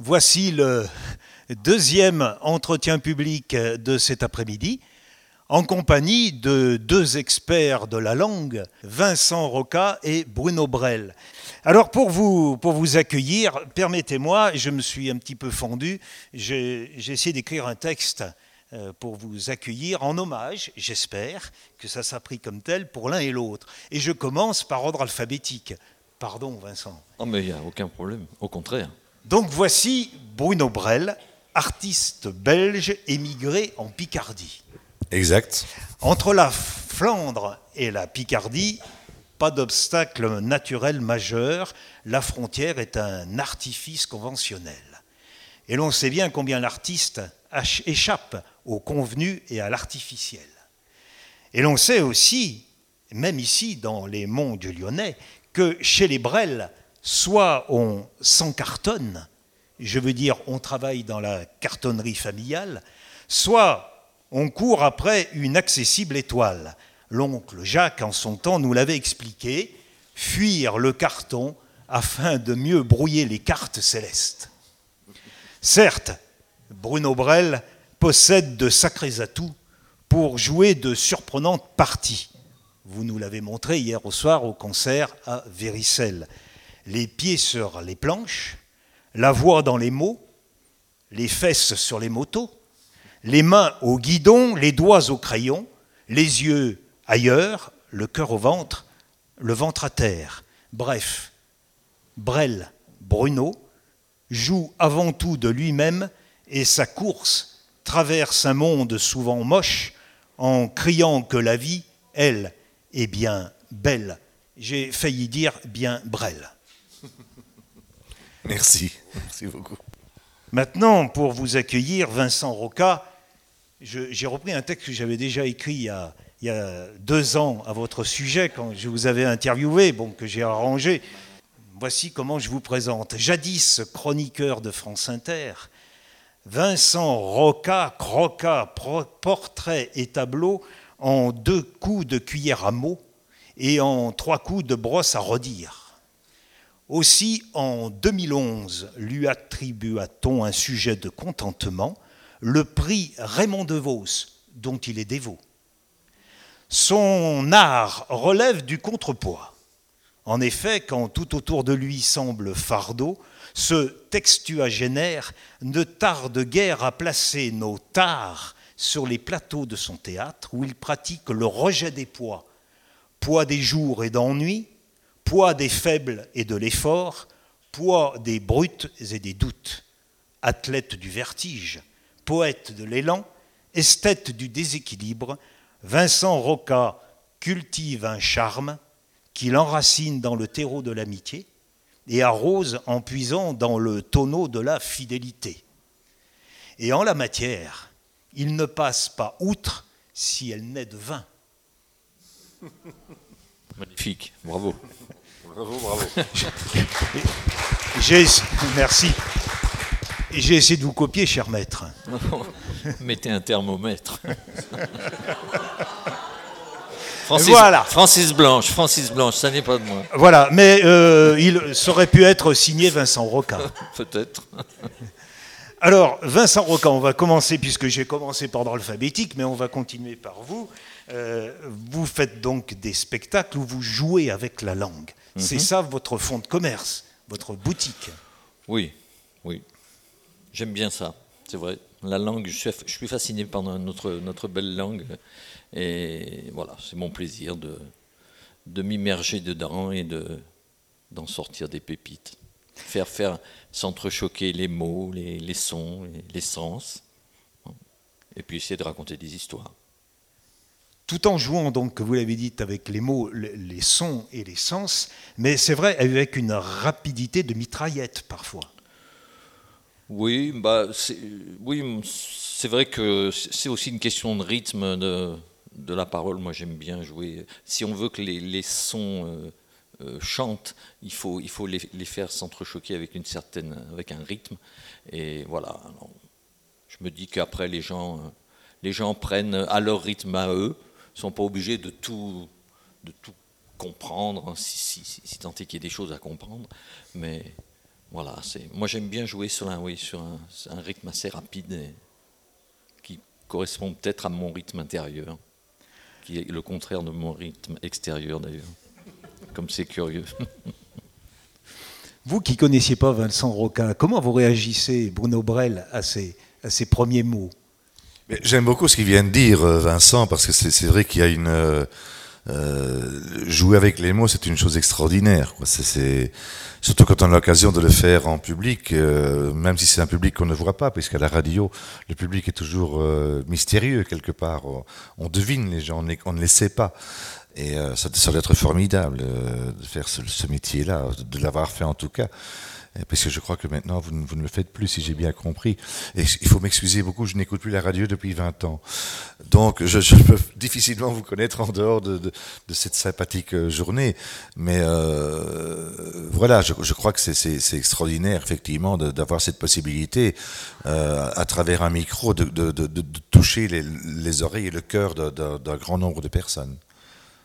Voici le deuxième entretien public de cet après-midi en compagnie de deux experts de la langue, Vincent Roca et Bruno Brel. Alors pour vous, pour vous accueillir, permettez-moi, je me suis un petit peu fendu, j'ai essayé d'écrire un texte euh, pour vous accueillir en hommage, j'espère que ça s'apprit comme tel pour l'un et l'autre. Et je commence par ordre alphabétique. Pardon Vincent. Oh mais il n'y a aucun problème, au contraire. Donc voici Bruno Brel, artiste belge émigré en Picardie. Exact. Entre la Flandre et la Picardie, pas d'obstacle naturel majeur, la frontière est un artifice conventionnel. Et l'on sait bien combien l'artiste échappe au convenu et à l'artificiel. Et l'on sait aussi, même ici dans les monts du Lyonnais, que chez les Brels, soit on s'encartonne, je veux dire on travaille dans la cartonnerie familiale, soit on court après une accessible étoile. L'oncle Jacques, en son temps, nous l'avait expliqué, fuir le carton afin de mieux brouiller les cartes célestes. Certes, Bruno Brel possède de sacrés atouts pour jouer de surprenantes parties. Vous nous l'avez montré hier au soir au concert à Véricelle les pieds sur les planches, la voix dans les mots, les fesses sur les motos, les mains au guidon, les doigts au crayon, les yeux ailleurs, le cœur au ventre, le ventre à terre. Bref, Brel, Bruno, joue avant tout de lui-même et sa course traverse un monde souvent moche en criant que la vie, elle, est bien belle. J'ai failli dire bien Brel. Merci, merci beaucoup. Maintenant, pour vous accueillir, Vincent Roca, j'ai repris un texte que j'avais déjà écrit il y, a, deux ans à votre sujet, quand je vous avais interviewé, bon, que j'ai arrangé. Voici comment je vous présente. Jadis chroniqueur de France Inter, Vincent Roca croca portrait et tableau en deux coups de cuillère à mots et en trois coups de brosse à redire. Aussi, en 2011, lui attribua-t-on un sujet de contentement, le prix Raymond DeVos, dont il est dévot. Son art relève du contrepoids. En effet, quand tout autour de lui semble fardeau, ce textuagénaire ne tarde guère à placer nos tares sur les plateaux de son théâtre, où il pratique le rejet des poids, poids des jours et d'ennui, poids des faibles et de l'effort, poids des brutes et des doutes, athlète du vertige, poète de l'élan, esthète du déséquilibre, Vincent Roca cultive un charme qu'il enracine dans le terreau de l'amitié et arrose en puisant dans le tonneau de la fidélité. Et en la matière, il ne passe pas outre si elle naît de vin. Magnifique, bravo. Bravo, bravo. merci. J'ai essayé de vous copier, cher maître. Mettez un thermomètre. Francis, voilà. Francis Blanche, Francis Blanche, ça n'est pas de moi. Voilà, mais euh, il aurait pu être signé Vincent Roca. Peut-être. Alors, Vincent Roca, on va commencer, puisque j'ai commencé par ordre alphabétique, mais on va continuer par vous. Euh, vous faites donc des spectacles où vous jouez avec la langue. C'est mhm. ça votre fonds de commerce, votre boutique. Oui, oui. J'aime bien ça, c'est vrai. La langue, je suis, fasciné par notre, notre belle langue. Et voilà, c'est mon plaisir de, de m'immerger dedans et de, d'en sortir des pépites. Faire, faire s'entrechoquer les mots, les, les sons, les, les sens. Et puis essayer de raconter des histoires tout en jouant, donc, vous l'avez dit, avec les mots, les sons et les sens, mais c'est vrai, avec une rapidité de mitraillette parfois. Oui, bah, c'est vrai que c'est aussi une question de rythme de, la parole. Moi, j'aime bien jouer. Si on veut que les, sons euh, euh, chantent, il faut, il faut les, faire s'entrechoquer avec une certaine, avec un rythme. Et voilà. je me dis qu'après, les gens, les gens prennent à leur rythme à eux ne sont pas obligés de tout, de tout comprendre, hein, si, si, tant est qu'il y ait des choses à comprendre. Mais Voilà, moi j'aime bien jouer sur un, oui, sur un, rythme assez rapide qui correspond peut-être à mon rythme intérieur, qui est le contraire de mon rythme extérieur d'ailleurs. Comme c'est curieux. Vous qui connaissiez pas Vincent Roca, comment vous réagissez, Bruno Brel, à ces, à ces premiers mots? J'aime beaucoup ce qu'il vient de dire, euh, Vincent, parce que c'est vrai qu'il y a une... Euh, euh, jouer avec les mots, c'est une chose extraordinaire. Quoi. C'est, surtout quand on a l'occasion de le faire en public, euh, même si c'est un public qu'on ne voit pas, puisqu'à la radio, le public est toujours mystérieux quelque part. On, devine les gens, on, ne les sait pas. Et ça, doit être formidable de faire ce métier-là, de l'avoir fait en tout cas. Parce que je crois que maintenant, vous, ne le faites plus, si j'ai bien compris. Et il faut m'excuser beaucoup, je n'écoute plus la radio depuis 20 ans. Donc, je, peux difficilement vous connaître en dehors de, cette sympathique euh, journée. Mais euh, voilà, je, crois que c'est extraordinaire, effectivement, d'avoir cette possibilité, euh, à travers un micro, de, toucher les oreilles et le cœur d'un grand nombre de personnes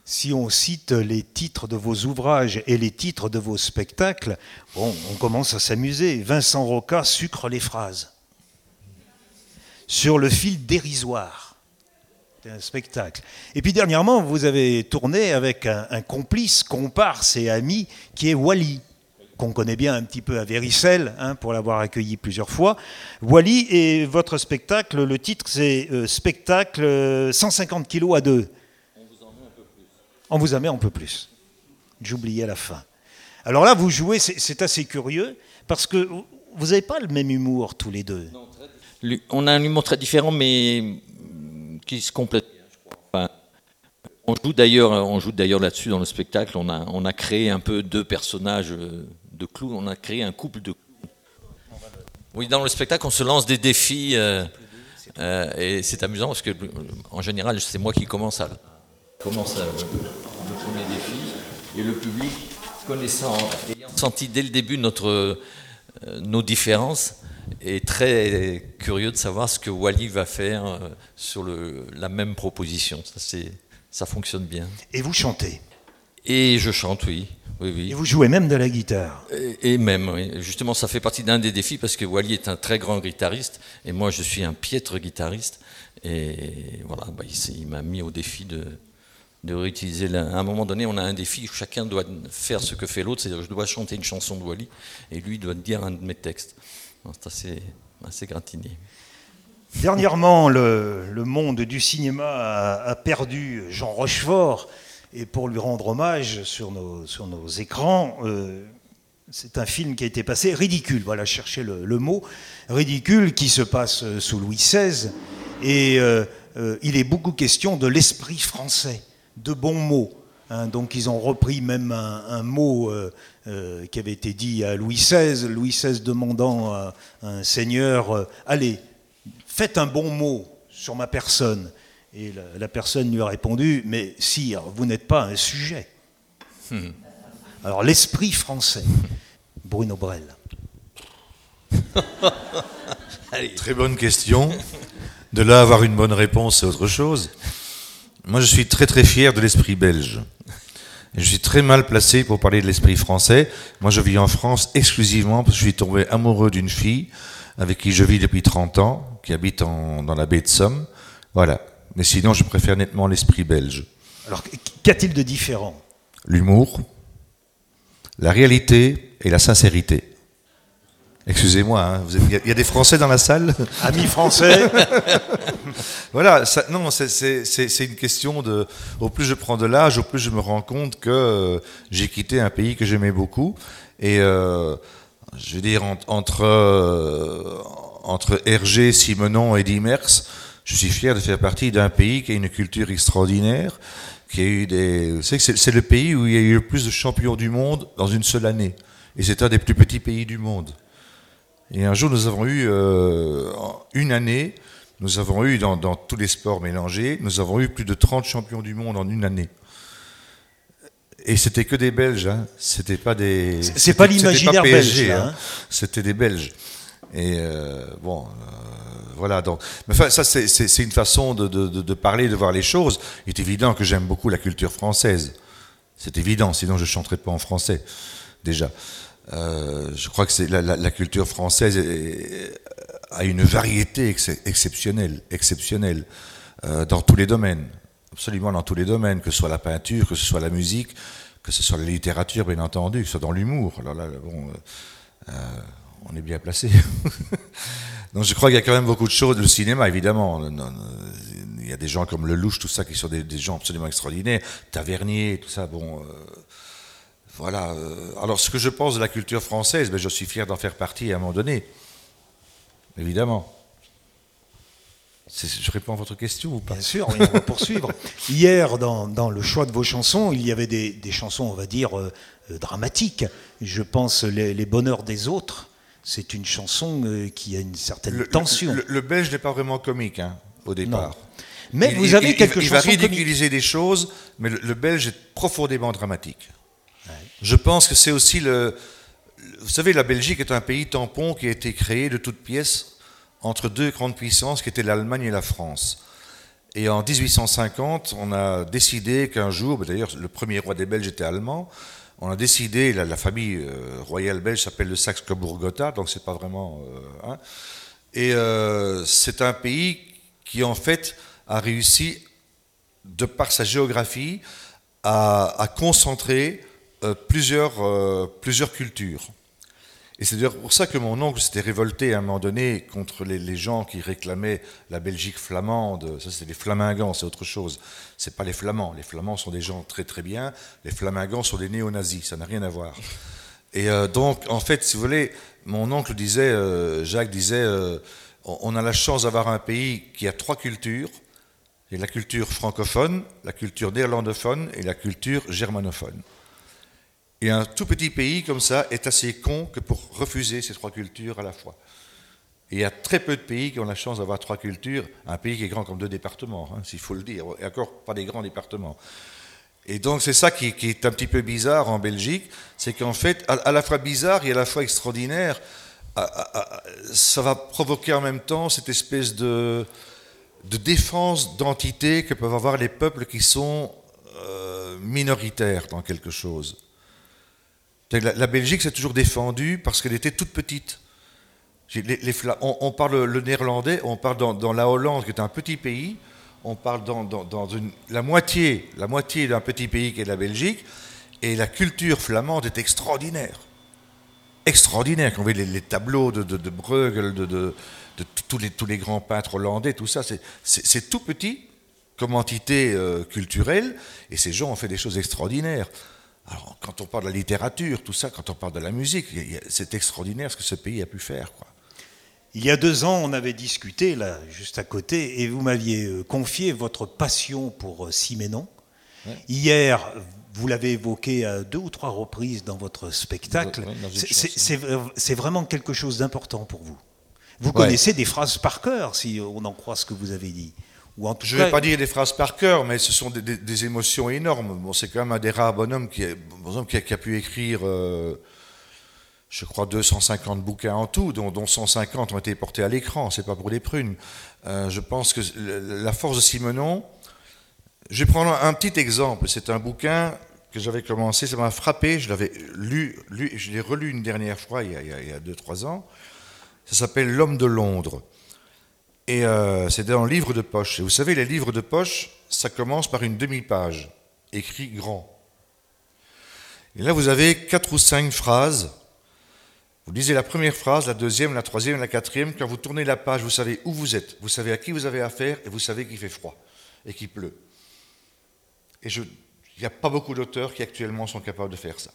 si on cite les titres de vos ouvrages et les titres de vos spectacles, on commence à s'amuser. Vincent Roca sucre les phrases. Sur le fil dérisoire. C'est un spectacle. Et puis dernièrement, vous avez tourné avec un, complice, comparse et ami qui est Wally qu'on connaît bien un petit peu à Véricelle, hein, pour l'avoir accueilli plusieurs fois. Wally et votre spectacle, le titre c'est euh, Spectacle 150 kilos à deux. On vous en met un peu plus. J'oubliais la fin. Alors là, vous jouez, c'est assez curieux, parce que vous n'avez pas le même humour tous les deux. On a un humour très différent, mais qui se complète. on joue d'ailleurs, on joue d'ailleurs là-dessus dans le spectacle. On a, créé un peu deux personnages de clowns. On a créé un couple de. Oui, dans le spectacle, on se lance des défis, euh, euh, et c'est amusant parce que en général, c'est moi qui commence à commence le premier défi et le public, connaissant, ayant senti dès le début notre, euh, nos différences, est très curieux de savoir ce que Wally va faire euh, sur le, la même proposition. Ça, ça fonctionne bien. Et vous chantez? Et je chante, oui. Oui, oui. Et vous jouez même de la guitare? Et, même, oui. Justement, ça fait partie d'un des défis parce que Wally est un très grand guitariste et moi je suis un piètre guitariste. Et voilà, bah, il m'a mis au défi de, de réutiliser. À un moment donné, on a un défi, chacun doit faire ce que fait l'autre, c'est-à-dire je dois chanter une chanson de Wally et lui doit dire un de mes textes. C'est assez, assez gratiné. Dernièrement, le, monde du cinéma a, perdu Jean Rochefort et pour lui rendre hommage sur nos, écrans, euh, c'est un film qui a été passé ridicule, voilà, chercher le, mot, ridicule qui se passe sous Louis XVI et euh, euh, il est beaucoup question de l'esprit français de bons mots. Hein. donc ils ont repris même un, mot euh, euh, qui avait été dit à Louis XVI, Louis XVI demandant à, un seigneur, euh, allez, faites un bon mot sur ma personne. Et la, personne lui a répondu, mais sire, vous n'êtes pas un sujet. Hmm. Alors l'esprit français, Bruno Brel. Très bonne question. De là avoir une bonne réponse, c'est autre chose. Moi, je suis très très fier de l'esprit belge. je suis très mal placé pour parler de l'esprit français. Moi, je vis en France exclusivement parce que je suis tombé amoureux d'une fille avec qui je vis depuis 30 ans, qui habite dans la baie de Somme. Voilà. Mais sinon, je préfère nettement l'esprit belge. Alors, qu'a-t-il de différent? L'humour, la réalité et la sincérité. Excusez-moi, hein, il y, a des Français dans la salle? Amis français Voilà, non, c'est une question de. Au plus je prends de l'âge, au plus je me rends compte que euh, j'ai quitté un pays que j'aimais beaucoup. Et euh, je veux dire, entre, euh, entre Hergé, Simenon et Dimers, je suis fier de faire partie d'un pays qui a une culture extraordinaire, qui a eu des. C'est le pays où il y a eu le plus de champions du monde dans une seule année. Et c'est un des plus petits pays du monde. Et un jour, nous avons eu euh, une année, nous avons eu dans, tous les sports mélangés, nous avons eu plus de 30 champions du monde en une année. Et c'était que des Belges, hein. c'était pas des. C'est pas l'imaginaire belge, hein. hein. C'était des Belges. Et euh, bon, euh, voilà. Donc, mais enfin, ça c'est une façon de, de, de, parler, de voir les choses. Il est évident que j'aime beaucoup la culture française. C'est évident, sinon je chanterais pas en français déjà. Euh, je crois que c'est la, culture française a une variété ex exceptionnelle, exceptionnelle euh, dans tous les domaines, absolument dans tous les domaines, que ce soit la peinture, que ce soit la musique, que ce soit la littérature, bien entendu, que ce soit dans l'humour. Alors là, bon, euh, on est bien placé. Donc je crois qu'il y a quand même beaucoup de choses. Le cinéma, évidemment. Il y a des gens comme Lelouch, tout ça, qui sont des, gens absolument extraordinaires. Tavernier, tout ça, bon. Voilà. Euh, alors ce que je pense de la culture française, ben, je suis fier d'en faire partie à un moment donné. Évidemment. Je réponds à votre question ou pas? Bien sûr, on va poursuivre. Hier, dans, dans, le choix de vos chansons, il y avait des, des chansons, on va dire, euh, dramatiques. Je pense les, les bonheurs des autres. C'est une chanson euh, qui a une certaine le, tension. Le, le, belge n'est pas vraiment comique hein, au départ. Non. Mais il, vous avez il, quelques il, chansons. Il va ridiculiser comiques. des choses, mais le, belge est profondément dramatique. Je pense que c'est aussi le. Vous savez, la Belgique est un pays tampon qui a été créé de toutes pièces entre deux grandes puissances qui étaient l'Allemagne et la France. Et en 1850, on a décidé qu'un jour, d'ailleurs le premier roi des Belges était allemand, on a décidé, la, famille euh, royale belge s'appelle le Saxe-Cobourg-Gotha, donc c'est pas vraiment. Euh, hein, et euh, c'est un pays qui en fait a réussi, de par sa géographie, à concentrer euh, plusieurs, euh, plusieurs cultures. Et c'est d'ailleurs pour ça que mon oncle s'était révolté à un moment donné contre les, gens qui réclamaient la Belgique flamande. Ça, c'est les flamingants, c'est autre chose. C'est pas les flamands. Les flamands sont des gens très très bien. Les flamingants sont des néo-nazis. Ça n'a rien à voir. Et euh, donc, en fait, si vous voulez, mon oncle disait, Jacques disait, on a la chance d'avoir un pays qui a trois cultures. Et la culture francophone, la culture néerlandophone et la culture germanophone. Et un tout petit pays comme ça est assez con que pour refuser ces trois cultures à la fois. Et il y a très peu de pays qui ont la chance d'avoir trois cultures, un pays qui est grand comme deux départements, hein, s'il faut le dire, et encore pas des grands départements. Et donc c'est ça qui, est un petit peu bizarre en Belgique, c'est qu'en fait, à, la fois bizarre et à la fois extraordinaire, ça va provoquer en même temps cette espèce de, défense d'entité que peuvent avoir les peuples qui sont euh, minoritaires dans quelque chose. La, Belgique s'est toujours défendue parce qu'elle était toute petite. On, parle le néerlandais, on parle dans, la Hollande, qui est un petit pays, on parle dans, la moitié, la moitié d'un petit pays qui est la Belgique, et la culture flamande est extraordinaire. Extraordinaire. Quand on voit les, tableaux de, de, Bruegel, de, de, tous, les, tous les grands peintres hollandais, tout ça, c'est tout petit comme entité euh, culturelle, et ces gens ont fait des choses extraordinaires. Alors, quand on parle de la littérature, tout ça, quand on parle de la musique, c'est extraordinaire ce que ce pays a pu faire. Quoi. Il y a deux ans, on avait discuté, là, juste à côté, et vous m'aviez euh, confié votre passion pour euh, Siménon. Ouais. Hier, vous l'avez évoqué à deux ou trois reprises dans votre spectacle. Ouais, c'est vraiment quelque chose d'important pour vous. Vous ouais. connaissez des phrases par cœur, si on en croit ce que vous avez dit. Je ne vais pas dire des phrases par cœur, mais ce sont des, des, des émotions énormes. Bon, c'est quand même un des rares bonhommes qui, est, bon, qui, a, qui a, pu écrire, euh, je crois, 250 bouquins en tout, dont, dont 150 ont été portés à l'écran. C'est pas pour des prunes. Euh, je pense que la force de Simenon. Je vais prendre un petit exemple. C'est un bouquin que j'avais commencé, ça m'a frappé. Je l'avais lu, lu, je l'ai relu une dernière fois il y a, il y a deux, trois ans. Ça s'appelle L'homme de Londres. Et euh, dans le livre de poche. Et vous savez, les livres de poche, ça commence par une demi-page, écrit grand. Et là, vous avez quatre ou cinq phrases. Vous lisez la première phrase, la deuxième, la troisième, la quatrième. Quand vous tournez la page, vous savez où vous êtes, vous savez à qui vous avez affaire, et vous savez qu'il fait froid et qu'il pleut. Et il n'y a pas beaucoup d'auteurs qui actuellement sont capables de faire ça.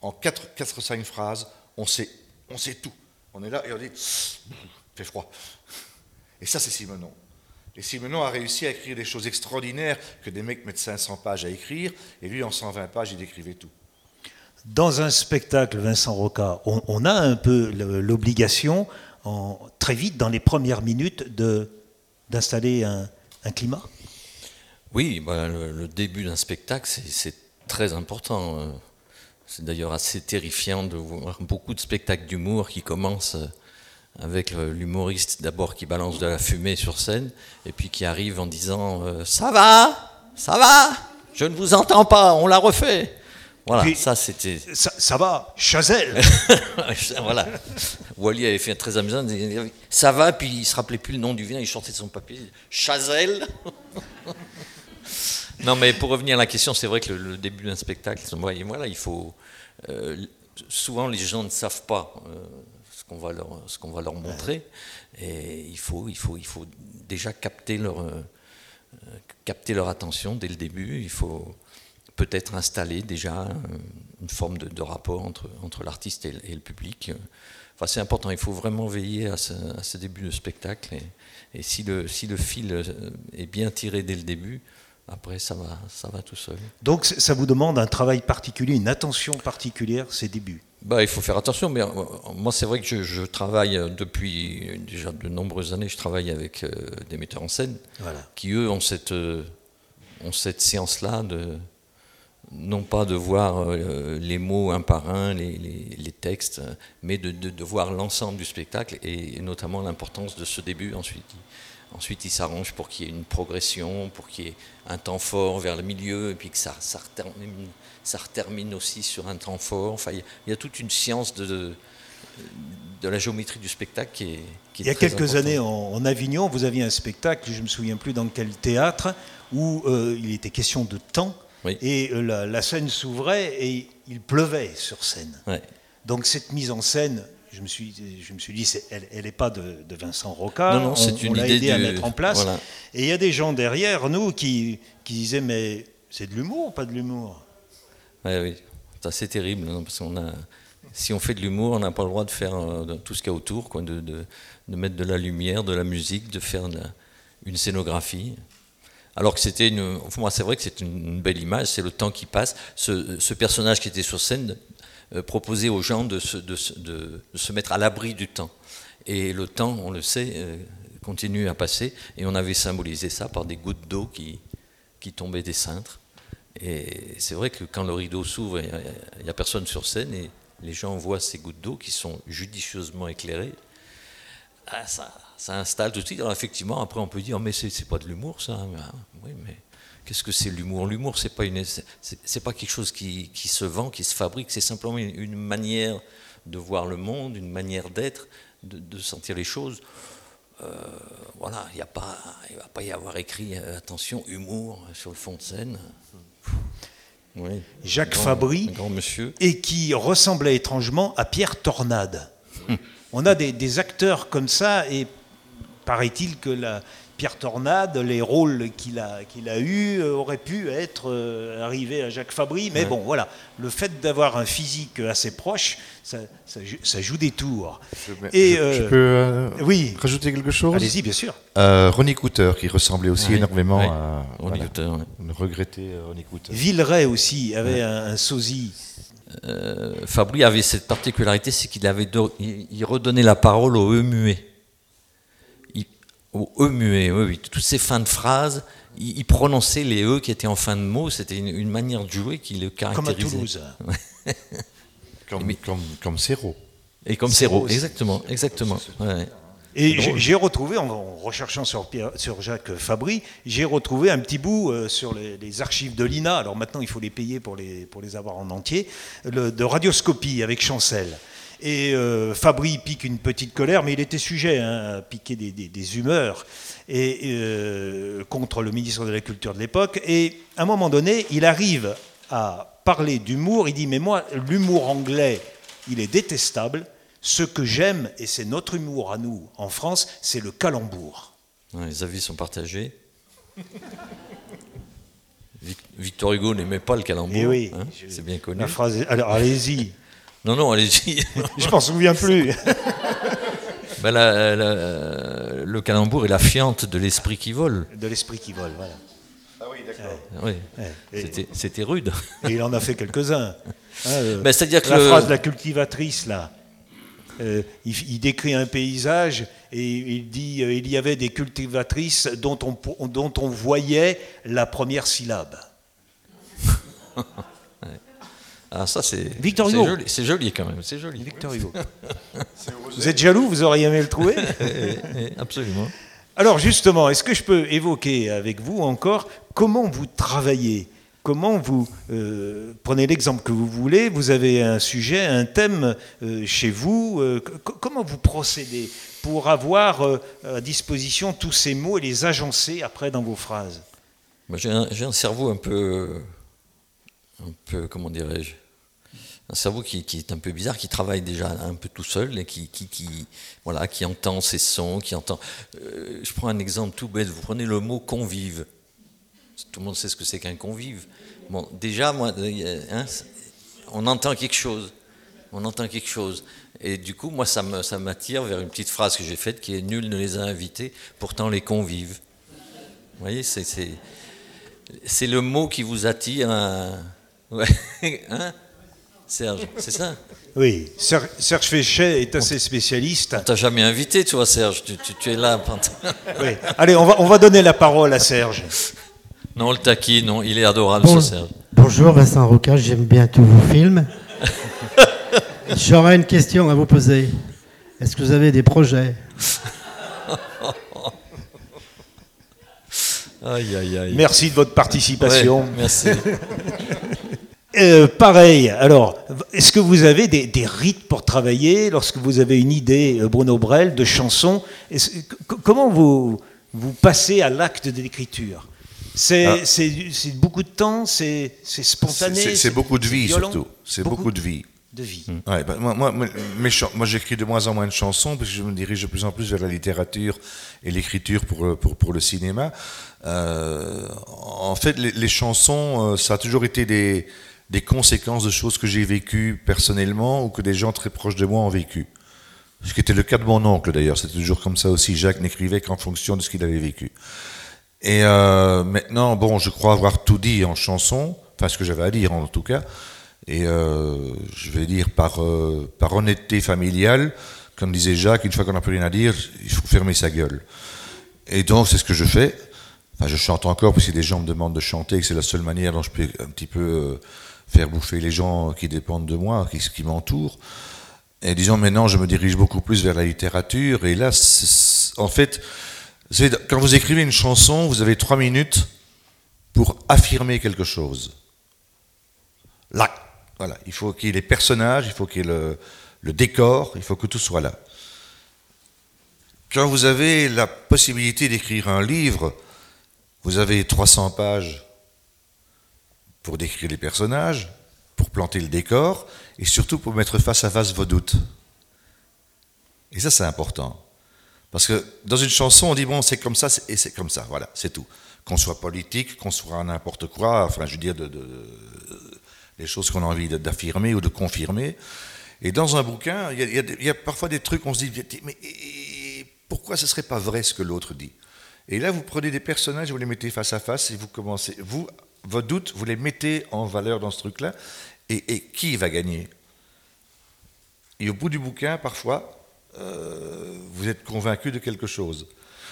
En quatre, quatre ou cinq phrases, on sait, on sait tout. On est là et on dit, il fait froid. Et ça, c'est Simenon. Et Simenon a réussi à écrire des choses extraordinaires que des mecs mettent 500 pages à écrire, et lui, en 120 pages, il écrivait tout. Dans un spectacle, Vincent Roca, on, on a un peu l'obligation, très vite, dans les premières minutes, d'installer un, un, climat? Oui, bah, le, le, début d'un spectacle, c'est très important. C'est d'ailleurs assez terrifiant de voir beaucoup de spectacles d'humour qui commencent avec l'humoriste d'abord qui balance de la fumée sur scène et puis qui arrive en disant euh, ça va? Ça va? Je ne vous entends pas on l'a refait Voilà, Puis- ça c'était. Ça, ça va, Chazelle voilà. Wally avait fait un très amusant. Ça va, puis il se rappelait plus le nom du vin, il sortait de son papier. Chazelle Non, mais pour revenir à la question, c'est vrai que le, le début d'un spectacle, voilà, il faut. euh, souvent, les gens ne savent pas euh, qu'on va leur, ce qu'on va leur montrer, il faut, déjà capter leur, euh, capter leur attention dès le début. Il faut peut-être installer déjà euh, une forme de, rapport entre, l'artiste et, le- public. C'est important, il faut vraiment veiller à ce, début de spectacle. Et, si, le, fil euh, est bien tiré dès le début, après ça va, tout seul. Donc ça vous demande un travail particulier, une attention particulière, ces débuts? Bah, il faut faire attention, mais euh, moi c'est vrai que je, je travaille euh, depuis déjà de nombreuses années, je travaille avec euh, des metteurs en scène Voilà. qui eux ont cette, euh, ont cette séance-là de non pas de voir euh, les mots un par un, les, les- les textes, mais de, de- de voir l'ensemble du spectacle et, et notamment l'importance de ce début. Ensuite, ils, ensuite, ils s'arrangent pour qu'il y ait une progression, pour qu'il y ait un temps fort vers le milieu, et puis que ça, ça, ça retermine aussi sur un temps fort. Enfin, il y a, il y a toute une science de, de, de la géométrie du spectacle qui est, qui est Il y a quelques importante. années, en, en Avignon, vous aviez un spectacle, je ne me souviens plus dans quel théâtre, où euh, il était question de temps, Oui. et euh, la, la scène s'ouvrait et il pleuvait sur scène. Ouais. Donc cette mise en scène, je me suis, je me suis dit, elle n'est pas de, de Vincent Roca, Non, non, on, c'est une on idée aidé à mettre en place. voilà. Et il y a des gens derrière nous qui, qui disaient, mais c'est de l'humour ou pas de l'humour C'est assez terrible, hein, parce qu'on a, si on fait de l'humour, on n'a pas le droit de faire euh, tout ce qu'il y a autour, de, mettre de la lumière, de la musique, de faire une scénographie. Alors que c'était une, moi c'est vrai que c'est une belle image, c'est le temps qui passe. Ce, personnage qui était sur scène euh, proposait aux gens de se mettre à l'abri du temps. Et le temps, on le sait, euh, continue à passer, et on avait symbolisé ça par des gouttes d'eau qui, qui tombaient des cintres. Et c'est vrai que quand le rideau s'ouvre, il n'y a, personne sur scène et les gens voient ces gouttes d'eau qui sont judicieusement éclairées. Ah, ça, ça installe tout de suite. Alors effectivement, après on peut dire, mais c'est pas de l'humour ça. Ah, oui, mais qu'est-ce que c'est l'humour? L'humour, c'est pas une, c'est pas quelque chose qui, se vend, qui se fabrique. C'est simplement une, manière de voir le monde, une manière d'être, de, sentir les choses. Euh, voilà, il ne va pas y avoir écrit euh, attention humour sur le fond de scène. Oui. Jacques Grand- Fabry, grand monsieur. et qui ressemblait étrangement à Pierre Tornade. On a des, des acteurs comme ça, et paraît-il que la, Pierre Tornade, les rôles qu'il a, qu'il a eus euh, auraient pu être euh, arrivés à Jacques Fabry. Mais Ouais. bon, voilà, le fait d'avoir un physique assez proche, ça, ça joue- ça joue des tours. Et, je, euh, je peux euh, oui. rajouter quelque chose? Allez-y, bien sûr. Euh, Ronnie Cooter, qui ressemblait aussi Ouais, énormément ouais. à Ronnie voilà, Cooter, regretté euh, Ronnie Cooter. Villeray aussi avait un, un sosie. Euh, Fabry avait cette particularité, c'est qu'il avait il, il redonnait la parole au E muet. Au E muet, oui, oui. Toutes ces fins de phrases, il, il prononçait les E qui étaient en fin de mots. C'était une, une manière de jouer qui le Comme à caractérisait. Toulouse. Comme, Mais- comme. Et comme Serrault, exactement, exactement. ouais. Et j'ai retrouvé, en, en recherchant sur, Pierre- sur Jacques Fabry, j'ai retrouvé un petit bout euh, sur les, les archives de l'INA, alors maintenant il faut les payer pour les, pour les avoir en entier, le- de radioscopie avec Chancel. Et euh, Fabry pique une petite colère, mais il était sujet hein, à piquer des, des- des humeurs et, euh, contre le ministre de la Culture de l'époque. Et à un moment donné, il arrive à parler d'humour, il dit, mais moi, l'humour anglais, il est détestable. Ce que j'aime, et c'est notre humour à nous en France, c'est le calembour. Les avis sont partagés. Vic- Victor Hugo n'aimait pas le calembour, Eh oui, hein, c'est bien connu. La phrase est- Alors allez-y, Non, non, allez-y. je m'en souviens plus. Ben, la- la- le calembour est la fiente de l'esprit qui vole. De l'esprit qui vole, voilà. Oui. Ouais. Et, C'était- rude. et il en a fait quelques-uns. Hein, euh, Ben, C'est-à-dire que la le- phrase de la cultivatrice, là. euh, il, il décrit un paysage et il dit euh, il y avait des cultivatrices dont on, dont on voyait la première syllabe. Ah, ça, c'est Victor c'est Hugo. joli, c'est joli quand même. C'est joli. Victor Hugo. vous êtes jaloux Vous auriez aimé le trouver Eh, eh, Absolument. Alors justement, est-ce que je peux évoquer avec vous encore comment vous travaillez comment vous prenez l'exemple que vous voulez, vous avez un sujet, un thème chez vous, comment vous procédez pour avoir à disposition tous ces mots et les agencer après dans vos phrases? J'ai un, un, cerveau un peu, un peu comment dirais-je, un cerveau qui, est un peu bizarre, qui travaille déjà un peu tout seul qui, voilà, qui entend ces sons, qui entend. Euh, je prends un exemple tout bête. Vous prenez le mot convive. Tout le monde sait ce que c'est qu'un convive. Bon, déjà, moi, euh, hein, on entend quelque chose. On entend quelque chose. Et du coup, moi, ça m'attire vers une petite phrase que j'ai faite qui est Nul ne les a invités, pourtant les convives. Vous voyez, c'est le mot qui vous attire. Hein, hein Serge, c'est ça? Oui, Serge Féchet est assez spécialiste. On t'a jamais invité, toi, Serge. Tu, es là. oui. Allez, on va, on va donner la parole à Serge. Non, le taquine, non, il est adorable, ce Serge. Bonjour, Vincent Roca, j'aime bien tous vos films. J'aurais une question à vous poser. Est-ce que vous avez des projets? Aïe, aïe, aïe. Merci de votre participation. merci. Euh, pareil, alors, est-ce que vous avez des, rites pour travailler lorsque vous avez une idée, euh, Bruno Brel, de chanson? Comment vous, vous passez à l'acte de l'écriture? Ah. c'est beaucoup de temps, c'est spontané C'est beaucoup de vie surtout. C'est beaucoup, de vie. De vie. Ouais, bah, moi, moi, moi j'écris de moins en moins de chansons parce que je me dirige de plus en plus vers la littérature et l'écriture pour, euh, pour, pour, le cinéma. en fait, les, les chansons, ça a toujours été des, des conséquences de choses que j'ai vécues personnellement ou que des gens très proches de moi ont vécues. Ce qui était le cas de mon oncle d'ailleurs, c'était toujours comme ça aussi. Jacques n'écrivait qu'en fonction de ce qu'il avait vécu. Et euh, maintenant, bon, je crois avoir tout dit en chanson, enfin ce que j'avais à dire en tout cas. Et euh, je vais dire par, euh, par honnêteté familiale, comme disait Jacques, une fois qu'on n'a plus rien à dire, il faut fermer sa gueule. Et donc c'est ce que je fais. Enfin, je chante encore parce que des gens me demandent de chanter, que c'est la seule manière dont je peux un petit peu faire bouffer les gens qui dépendent de moi, qui, m'entourent. Et disons maintenant, je me dirige beaucoup plus vers la littérature. Et là, en fait, quand vous écrivez une chanson, vous avez trois minutes pour affirmer quelque chose. Là, voilà, il faut qu'il y ait les personnages, il faut qu'il y ait le, le décor, il faut que tout soit là. Quand vous avez la possibilité d'écrire un livre, vous avez 300 pages pour décrire les personnages, pour planter le décor, et surtout pour mettre face à face vos doutes. Et ça, c'est important. Parce que dans une chanson, on dit, bon, c'est comme ça, et c'est comme ça, voilà, c'est tout. Qu'on soit politique, qu'on soit n'importe quoi, enfin, je veux dire, de, des choses qu'on a envie d'affirmer ou de confirmer. Et dans un bouquin, il y, a, parfois des trucs, on se dit, mais pourquoi ce serait pas vrai ce que l'autre dit? Et là, vous prenez des personnages, vous les mettez face à face, et vous commencez, vous, vos doutes, vous les mettez en valeur dans ce truc-là, et, qui va gagner? Et au bout du bouquin, parfois, euh, vous êtes convaincu de quelque chose.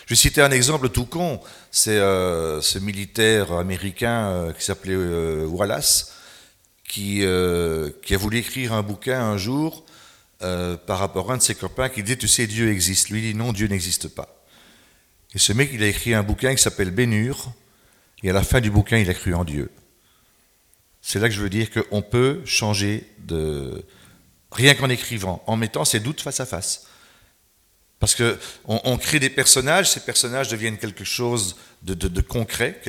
Je vais citer un exemple tout con, c'est euh, ce militaire américain euh, qui s'appelait Wallace, qui, a voulu écrire un bouquin un jour par rapport à un de ses copains qui dit, tu sais, Dieu existe. Lui dit, non, Dieu n'existe pas. Et ce mec, il a écrit un bouquin qui s'appelle Bénur, et à la fin du bouquin, il a cru en Dieu. C'est là que je veux dire qu'on peut changer de... Rien qu'en écrivant, en mettant ses doutes face à face. Parce qu'on on crée des personnages, ces personnages deviennent quelque chose de, concret,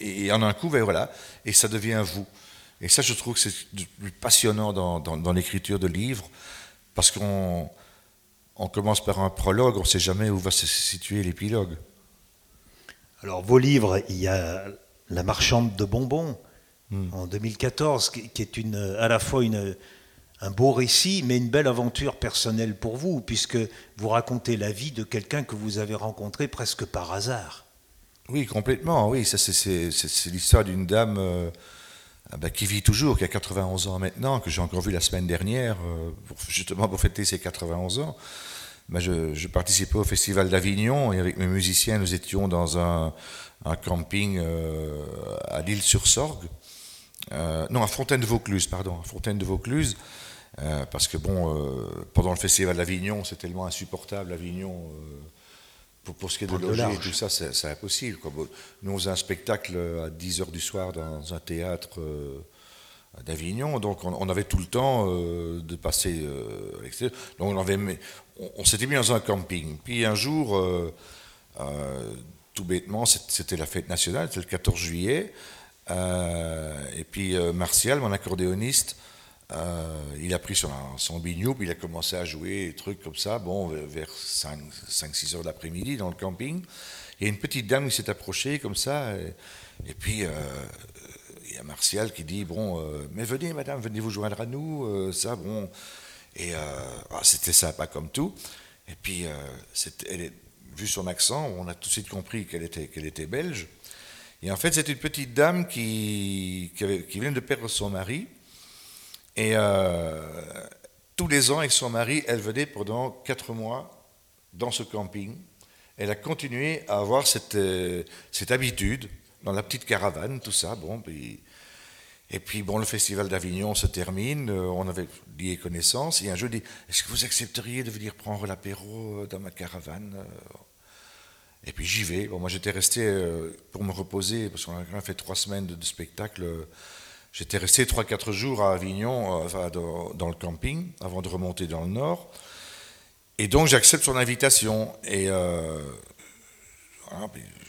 et en un coup, ben voilà, et ça devient vous. Et ça, je trouve que c'est le plus passionnant dans, l'écriture de livres, parce qu'on on commence par un prologue, on ne sait jamais où va se situer l'épilogue. Alors, vos livres, il y a La marchande de bonbons hmm. en 2014, qui, est une, à la fois une, un beau récit, mais une belle aventure personnelle pour vous, puisque vous racontez la vie de quelqu'un que vous avez rencontré presque par hasard. Oui, complètement, oui. C'est l'histoire d'une dame euh, ah ben, qui vit toujours, qui a 91 ans maintenant, que j'ai encore vu la semaine dernière, euh, justement pour fêter ses 91 ans. Ben, je, participais au Festival d'Avignon et avec mes musiciens, nous étions dans un, camping euh, à l'île sur Sorgue. Euh, non, à Fontaine de Vaucluse, pardon, à Fontaine de Vaucluse. Euh, parce que bon, pendant le Festival d'Avignon, c'est tellement insupportable, Avignon. pour, pour ce qui est de loger et tout ça, c'est impossible. quoi. Nous, on faisait un spectacle à 10h du soir dans un théâtre d'Avignon, donc on, avait tout le temps euh, de passer euh, à l'extérieur. Donc on, s'était mis dans un camping. Puis un jour, euh, tout bêtement, c'était la fête nationale, c'était le 14 juillet. et puis Martial, mon accordéoniste, il a pris son, son bignou, puis il a commencé à jouer des trucs comme ça, bon, vers 5-6 heures d'après-midi dans le camping. Il y a une petite dame qui s'est approchée comme ça, et, puis il y a Martial qui dit, bon, euh, mais venez madame, venez vous joindre à nous, euh, ça, bon. Et euh, ah, c'était sympa comme tout. Et puis, elle vu son accent, on a tout de suite compris qu'elle était, qu'elle était belge. Et en fait, c'est une petite dame qui, qui, vient de perdre son mari. Et tous les ans, avec son mari, elle venait pendant quatre mois dans ce camping. Elle a continué à avoir cette, cette habitude dans la petite caravane, tout ça. Bon, et puis, bon, le festival d'Avignon se termine. euh, on avait lié connaissance. Et un jour, il dit Est-ce que vous accepteriez de venir prendre l'apéro euh, dans ma caravane euh? Et puis j'y vais. Bon, moi, j'étais resté pour me reposer, parce qu'on a fait trois semaines de, spectacle. J'étais resté 3-4 jours à Avignon, enfin, dans, le camping, avant de remonter dans le nord. Et donc j'accepte son invitation. Et euh,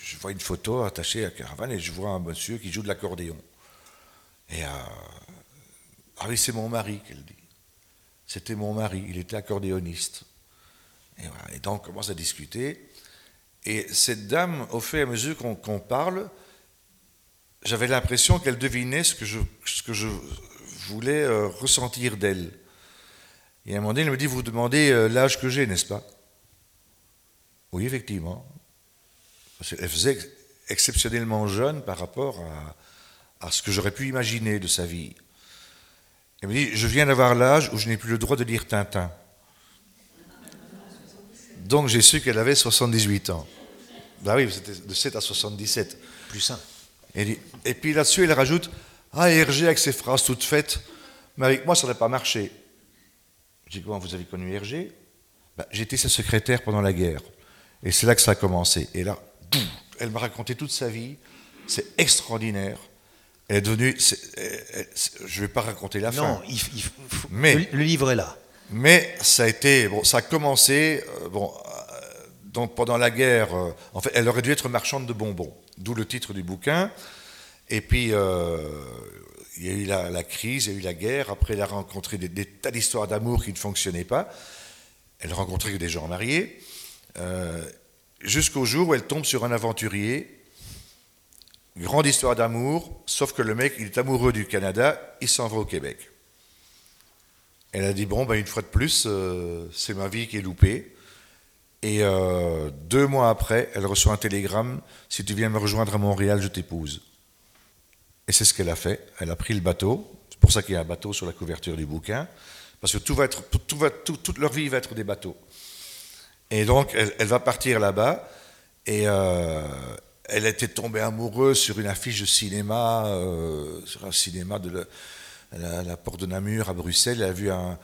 je vois une photo attachée à la caravane et je vois un monsieur qui joue de l'accordéon. Et euh, ah oui, c'est mon mari qu'elle dit. C'était mon mari, il était accordéoniste. Et, donc on commence à discuter. Et cette dame, au fur et à mesure qu'on parle, j'avais l'impression qu'elle devinait ce que je, ce que je voulais euh, ressentir d'elle. Et à un moment donné, elle me dit, vous demandez euh, l'âge que j'ai, n'est-ce pas? Oui, effectivement. Parce qu'elle faisait ex- exceptionnellement jeune par rapport à, à ce que j'aurais pu imaginer de sa vie. Elle me dit, je viens d'avoir l'âge où je n'ai plus le droit de lire Tintin. Donc j'ai su qu'elle avait 78 ans. Bah oui, c'était de 7 à 77. Plus simple. Et, dit- et puis là-dessus, elle rajoute Ah, Hergé avec ses phrases toutes faites, mais avec moi, ça n'a pas marché. Je dis Comment vous avez connu Hergé? Ben, J'étais sa secrétaire pendant la guerre. Et c'est là que ça a commencé. Et là, elle m'a raconté toute sa vie. C'est extraordinaire. Elle est devenue. elle- elle- c'est- je ne vais pas raconter la fin. Non, il, f- il faut- Mais- le, livre est là. Mais ça a été, bon, ça a commencé, euh, bon, euh, donc pendant la guerre, euh, en fait, elle aurait dû être marchande de bonbons, d'où le titre du bouquin. Et puis, il y a eu la, la crise, il y a eu la guerre. Après, elle a rencontré des, des tas d'histoires d'amour qui ne fonctionnaient pas. Elle rencontrait que des gens mariés, jusqu'au jour où elle tombe sur un aventurier. Grande histoire d'amour, sauf que le mec, il est amoureux du Canada, il s'en va au Québec. Elle a dit bon, ben, une fois de plus, euh, c'est ma vie qui est loupée. Et euh, deux mois après, elle reçoit un télégramme si tu viens me rejoindre à Montréal, je t'épouse. Et c'est ce qu'elle a fait. Elle a pris le bateau. C'est pour ça qu'il y a un bateau sur la couverture du bouquin, parce que tout va être, tout va, tout- toute leur vie va être des bateaux. Et donc, elle, elle va partir là-bas. Et euh, elle était tombée amoureuse sur une affiche de cinéma, euh, sur un cinéma de la, la- la porte de Namur à Bruxelles. Elle a vu un-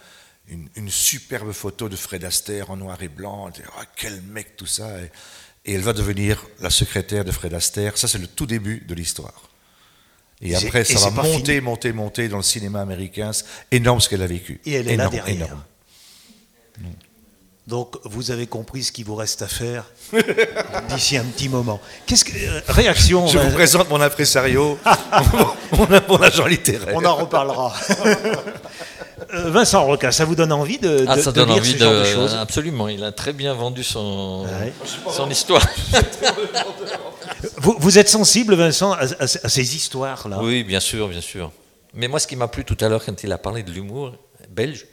une, une superbe photo de Fred Astaire en noir et blanc. Elle dit, Ah, quel mec tout ça. Et, et elle va devenir la secrétaire de Fred Astaire. Ça, c'est le tout début de l'histoire. Et après, ça va monter, fini. monter, monter dans le cinéma américain. C'est énorme ce qu'elle a vécu. Et elle est là derrière. énorme. Donc, vous avez compris ce qu'il vous reste à faire d'ici un petit moment. Qu'est-ce que euh, réaction Je vous présente mon impresario, mon, mon agent littéraire. On en reparlera. Euh, Vincent Roca, ça vous donne envie de, Ah, de- ça de donne lire envie ce genre de, de. choses? Absolument, il a très bien vendu son, Ouais. son histoire. vous, vous êtes sensible, Vincent, à, à- à ces histoires-là? Oui, bien sûr, bien sûr. Mais moi, ce qui m'a plu tout à l'heure, quand il a parlé de l'humour belge,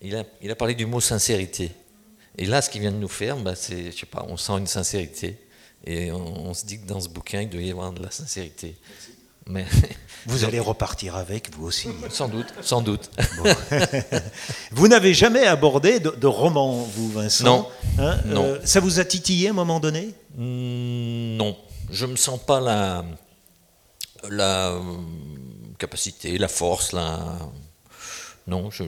il a, il a parlé du mot sincérité. Et là, ce qu'il vient de nous faire, bah, c'est, je sais pas, on sent une sincérité. Et on, on se dit que dans ce bouquin, il doit y avoir de la sincérité. Mais Vous allez repartir avec, vous aussi. sans doute, sans doute. Vous n'avez jamais abordé de, de roman, vous, Vincent Non. Hein, Non. euh, ça vous a titillé à un moment donné? Hmm, non, je me sens pas la, la euh, capacité, la force, la. Non, je.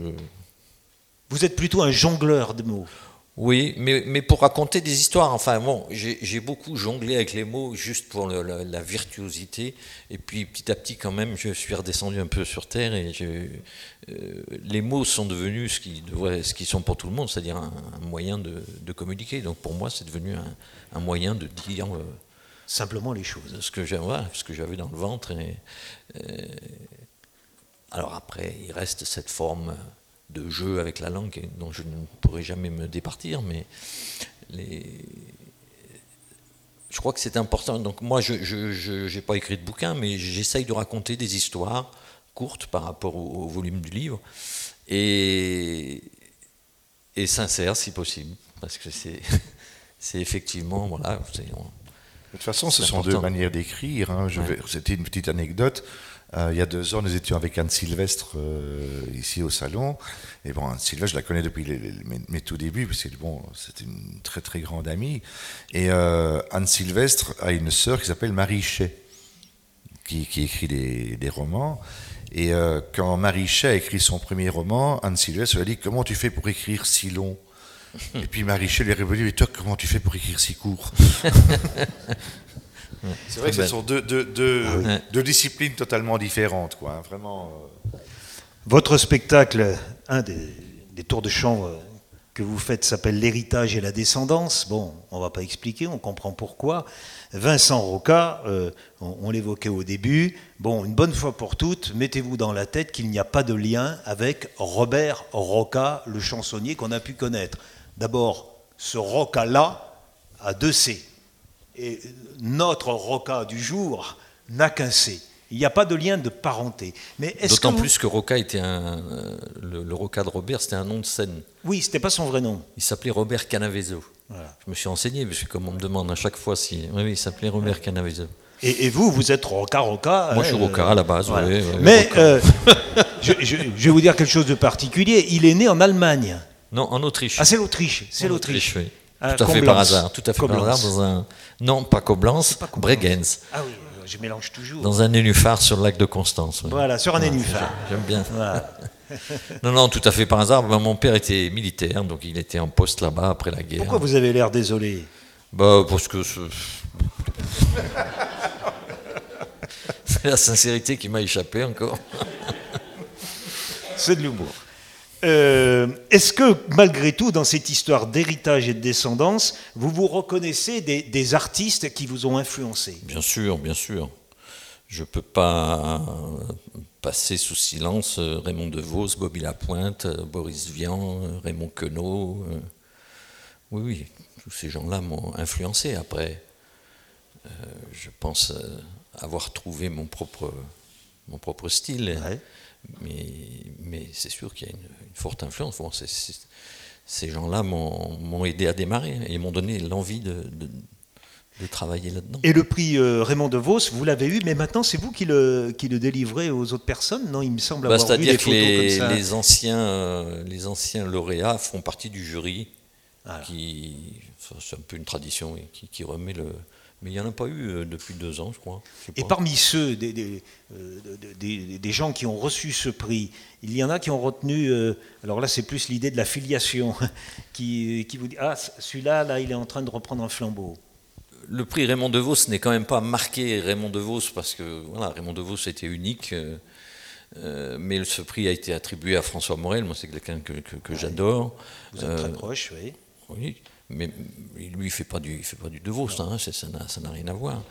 Vous êtes plutôt un jongleur de mots. Oui, mais, mais pour raconter des histoires, enfin bon, j'ai beaucoup jonglé avec les mots juste pour le, la, la, virtuosité, et puis petit à petit quand même, je suis redescendu un peu sur terre, et je, euh, les mots sont devenus ce qu'ils qui sont pour tout le monde, c'est-à-dire un, un, moyen de, de, communiquer. Donc pour moi, c'est devenu un, un, moyen de dire euh, simplement les choses, ce que j'avais, j'avais dans le ventre. Et, euh, alors après, il reste cette forme de jeu avec la langue dont je ne pourrai jamais me départir, mais les... je crois que c'est important. Donc moi, je n'ai pas écrit de bouquin, mais j'essaye de raconter des histoires courtes par rapport au, au volume du livre et, et sincères si possible, parce que c'est effectivement voilà. De toute façon, ce sont deux manières d'écrire. Hein. Ouais. C'était une petite anecdote. Euh, il y a deux ans, nous étions avec Anne Sylvestre euh, ici au salon. Et bon, Anne Sylvestre, je la connais depuis les, mes, tout débuts, parce que c'était une très très grande amie. Et euh, Anne Sylvestre a une sœur qui s'appelle Marie Chet, qui, écrit des, des romans. Et quand Marie Chet a écrit son premier roman, Anne Sylvestre lui a dit Comment tu fais pour écrire si long? Et puis Marie Chet lui a répondu Et toi, comment tu fais pour écrire si court? C'est vrai que ce sont deux, deux, deux, ah oui. deux, disciplines totalement différentes. Quoi, hein, vraiment, euh... Votre spectacle, un des, des, tours de chant que vous faites s'appelle L'héritage et la descendance. Bon, on ne va pas expliquer, on comprend pourquoi. Vincent Roca, euh, on, on l'évoquait au début, bon, une bonne fois pour toutes, mettez-vous dans la tête qu'il n'y a pas de lien avec Robert Roca, le chansonnier qu'on a pu connaître. D'abord, ce Roca-là a deux C et notre roca du jour n'a qu'un C. Il n'y a pas de lien de parenté. D'autant que vous... plus que Roca était un. Euh, le, le, Roca de Robert, c'était un nom de scène. Oui, c'était pas son vrai nom. Il s'appelait Robert Canavezo. Voilà. Je me suis renseigné, parce que comme on me demande à chaque fois si. Oui, oui il s'appelait Robert Canavezo. Et, et, vous, vous êtes Roca Roca Moi, euh, je suis Roca à la base, voilà. oui, oui, Mais euh, je, je, je, vais vous dire quelque chose de particulier. Il est né en Allemagne. Non, en Autriche. Ah, c'est l'Autriche. C'est l'Autriche. Oui. Tout à fait par hasard. Tout à fait par hasard dans un. Non, pas Coblence, pas Bregenz. Ah oui, je mélange toujours. Dans un nénuphar sur le lac de Constance. Oui. Voilà, sur un ah, nénuphar. J'aime bien. Voilà. non, non, tout à fait par hasard. Ben, mon père était militaire, donc il était en poste là-bas après la guerre. Pourquoi vous avez l'air désolé bah, Parce que. C'est la sincérité qui m'a échappé encore. C'est de l'humour. Euh, Est-ce que malgré tout, dans cette histoire d'héritage et de descendance, vous vous reconnaissez des, des, artistes qui vous ont influencé? Bien sûr, bien sûr. Je ne peux pas passer sous silence Raymond DeVos, Bobby Lapointe, Boris Vian, Raymond Queneau. Oui, oui, tous ces gens-là m'ont influencé. Après, euh, je pense avoir trouvé mon propre, mon propre style. Ouais. Mais, mais c'est sûr qu'il y a une, une, forte influence. Bon, c est, c est, ces gens-là m'ont aidé à démarrer et m'ont donné l'envie de, de, de, travailler là-dedans. Et le prix euh, Raymond DeVos, vous l'avez eu, mais maintenant c'est vous qui le, qui le délivrez aux autres personnes Non, il me semble bah, avoir vu des photos les, comme ça. Les anciens, euh, les anciens lauréats font partie du jury. Voilà. qui C'est un peu une tradition qui, qui remet le, mais il n'y en a pas eu euh, depuis deux ans, je crois. Je Et parmi ceux, des, des, euh, des, des, gens qui ont reçu ce prix, il y en a qui ont retenu, euh, alors là c'est plus l'idée de la filiation, qui, qui vous dit, ah celui-là, là, il est en train de reprendre un flambeau. Le prix Raymond DeVos n'est quand même pas marqué Raymond DeVos, parce que voilà, Raymond DeVos était unique. Euh, mais ce prix a été attribué à François Morel, moi c'est quelqu'un que, que, que ouais. j'adore. Vous êtes très proche, oui. Oui mais lui, il ne fait pas du, il fait pas du De Vos, hein, ça n'a rien à voir.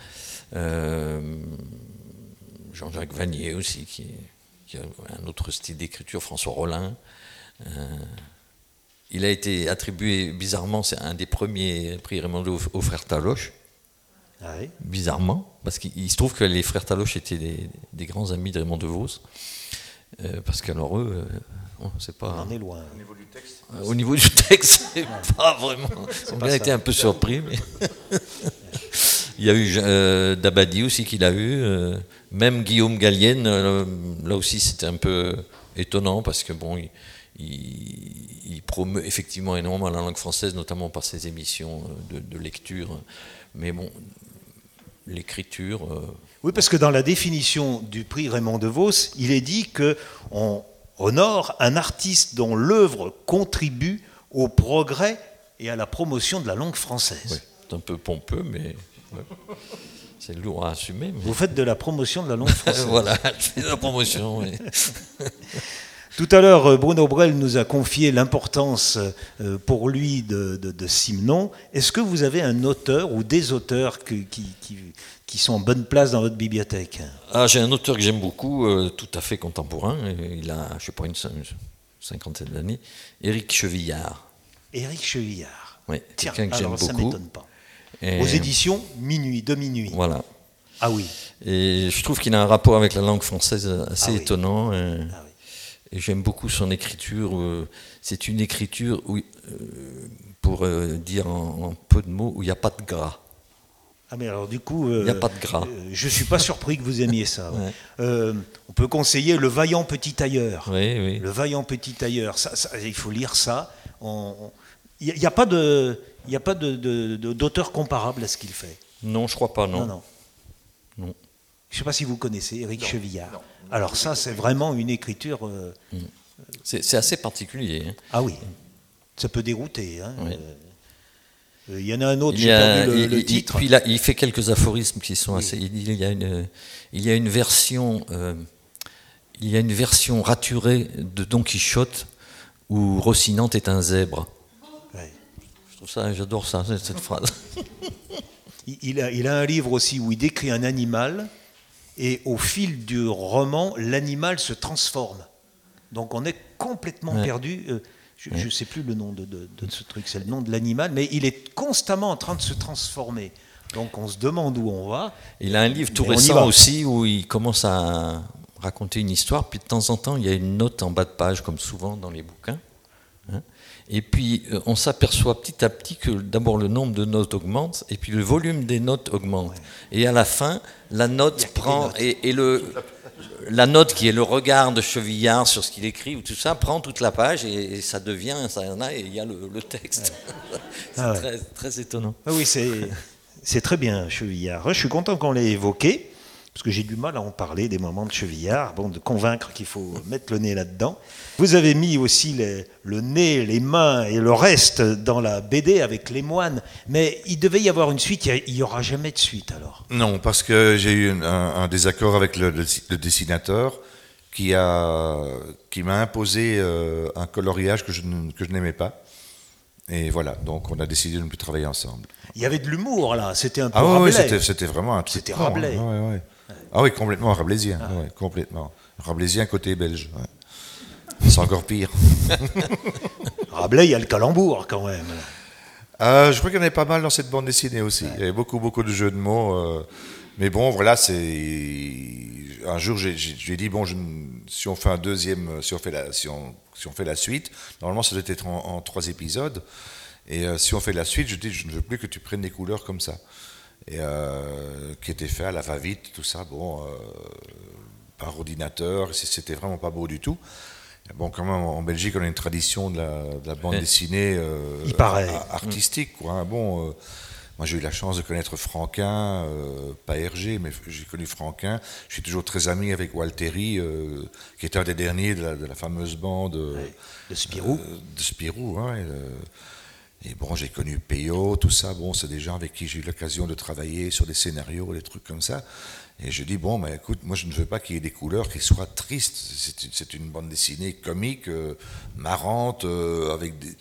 Euh, Jean-Jacques Vanier aussi, qui, qui, a un autre style d'écriture, François Rollin. Euh, il a été attribué, bizarrement, c'est un des premiers prix Raymond aux, aux frères Taloche. Ah oui. Bizarrement, parce qu'il se trouve que les frères Taloche étaient des, des grands amis de Raymond DeVos. Euh, parce qu'alors eux, euh, c'est pas. On est loin. Au Au niveau du texte, c'est pas vraiment. On a été un peu surpris. Mais Il y a eu euh, Dabadi aussi qui l'a eu. Euh, même Guillaume Gallienne, euh, là aussi c'était un peu étonnant parce que bon, il, il, il, promeut effectivement énormément la langue française, notamment par ses émissions de, de lecture. Mais bon, l'écriture. Oui, parce que dans la définition du prix Raymond DeVos, il est dit qu'on honore un artiste dont l'œuvre contribue au progrès et à la promotion de la langue française. Ouais, c'est un peu pompeux, mais c'est lourd à assumer. mais- Vous faites de la promotion de la langue française. voilà, je fais la promotion. oui. Tout à l'heure, euh, Bruno Brel nous a confié l'importance euh, pour lui de, de, de Simon. Est-ce que vous avez un auteur ou des auteurs qui, qui- qui sont en bonne place dans votre bibliothèque? Ah, j'ai un auteur que j'aime beaucoup, euh, tout à fait contemporain. Il a, je sais pas, une, cin- une cinquantaine d'années. Éric Chevillard. Éric Chevillard. Oui, quelqu'un que j'aime beaucoup. m'étonne pas. Et- Aux éditions Minuit, de Minuit. Voilà. Ah oui. Et je trouve qu'il a un rapport avec la langue française assez Ah oui. étonnant. et- Ah oui. Et j'aime beaucoup son écriture. euh, C'est une écriture, où, euh, pour euh, dire en, en peu de mots, où il n'y a pas de gras. Ah mais alors du coup, euh, Il y a pas de gras. euh, je suis pas surpris que vous aimiez ça. ouais. Euh, on peut conseiller Le Vaillant Petit Tailleur. Oui, oui. Le Vaillant Petit Tailleur. Ça, ça, il faut lire ça. Il n'y a, pas de, il y a pas de- de- de- d'auteur comparable à ce qu'il fait. Non, je crois pas. Non, non. Non. Je ne sais pas si vous connaissez Éric Chevillard. Alors ça, c'est vraiment une écriture. euh, C'est c'est assez particulier. hein. Ah oui, ça peut dérouter. hein. Oui. Euh, Il y en a un autre, Il, j'ai y a- perdu le, il- le il- titre. puis là, il fait quelques aphorismes qui sont assez. Il y a une, il y a une version, euh, il y a une version raturée de Don Quichotte où Rocinante est un zèbre. Ouais. Je trouve ça, j'adore ça, cette cette phrase. Il- Il a, il a un livre aussi où il décrit un animal et au fil du roman, l'animal se transforme. Donc on est complètement Ouais. perdu. euh, je ne sais plus le nom de, de- de ce truc, c'est le nom de l'animal, mais il est constamment en train de se transformer. Donc on se demande où on va. Il a un livre tout récent aussi où il commence à raconter une histoire, puis de temps en temps il y a une note en bas de page, comme souvent dans les bouquins. hein. Et puis euh, on s'aperçoit petit à petit que d'abord le nombre de notes augmente, et puis le volume des notes augmente. Et à la fin, la note prend, notes. et, et le, la note qui est le regard de Chevillard sur ce qu'il écrit, ou tout ça, prend toute la page, et, et ça devient, ça y en a, et il y a le, le texte. C'est Ah ouais. très, très étonnant. Ah oui, c'est, c'est très bien, Chevillard. Je suis content qu'on l'ait évoqué, parce que j'ai du mal à en parler des moments de Chevillard, bon, de convaincre qu'il faut mettre le nez là-dedans. Vous avez mis aussi les- le nez, les mains et le reste dans la BD avec les moines, mais il devait y avoir une suite, il n'y aura jamais de suite alors. Non, parce que j'ai eu un, un désaccord avec le, le- le dessinateur qui m'a imposé euh, un coloriage que je, que je n'aimais pas. Et voilà, donc on a décidé de ne plus travailler ensemble. Il y avait de l'humour là, c'était un peu Ah oui, Rabelais. c'était, vraiment un truc. C'était hein. Rabelais. Ouais, ouais. Ah oui, complètement rabelaisien. ouais, complètement. Rabelaisien côté belge. ouais. C'est encore pire. Rabelais, il y a le calembour quand même. Euh, je crois qu'il y en avait pas mal dans cette bande dessinée aussi. Il y avait beaucoup, beaucoup de jeux de mots. euh, mais bon, voilà, c'est. Un jour, j'ai- dit bon, je si on fait un deuxième, si on fait la, si on, si on fait la suite, normalement, ça doit être en, en trois épisodes. Et euh, si on fait la suite, je dis, je ne veux plus que tu prennes des couleurs comme ça, et euh, qui étaient faits à la va-vite, tout ça, bon, euh, par ordinateur. C'était vraiment pas beau du tout. Bon, quand même, en Belgique, on a une tradition de la, de la bande Ouais. dessinée euh, Il paraît. a- artistique. Quoi. hein. Bon, euh, moi, j'ai eu la chance de connaître Franquin, euh, pas Hergé, mais j'ai connu Franquin. Je suis toujours très ami avec Walteri, euh, qui est un des derniers de la, de la fameuse bande euh, De Spirou. euh, de Spirou. hein, et, euh, et bon, j'ai connu Peyo, tout ça. Bon, c'est des gens avec qui j'ai eu l'occasion de travailler sur des scénarios, des trucs comme ça. Et je dis, bon, ben, écoute, moi je ne veux pas qu'il y ait des couleurs qui soient tristes. C'est une- bande dessinée comique, euh, marrante, euh, avec des,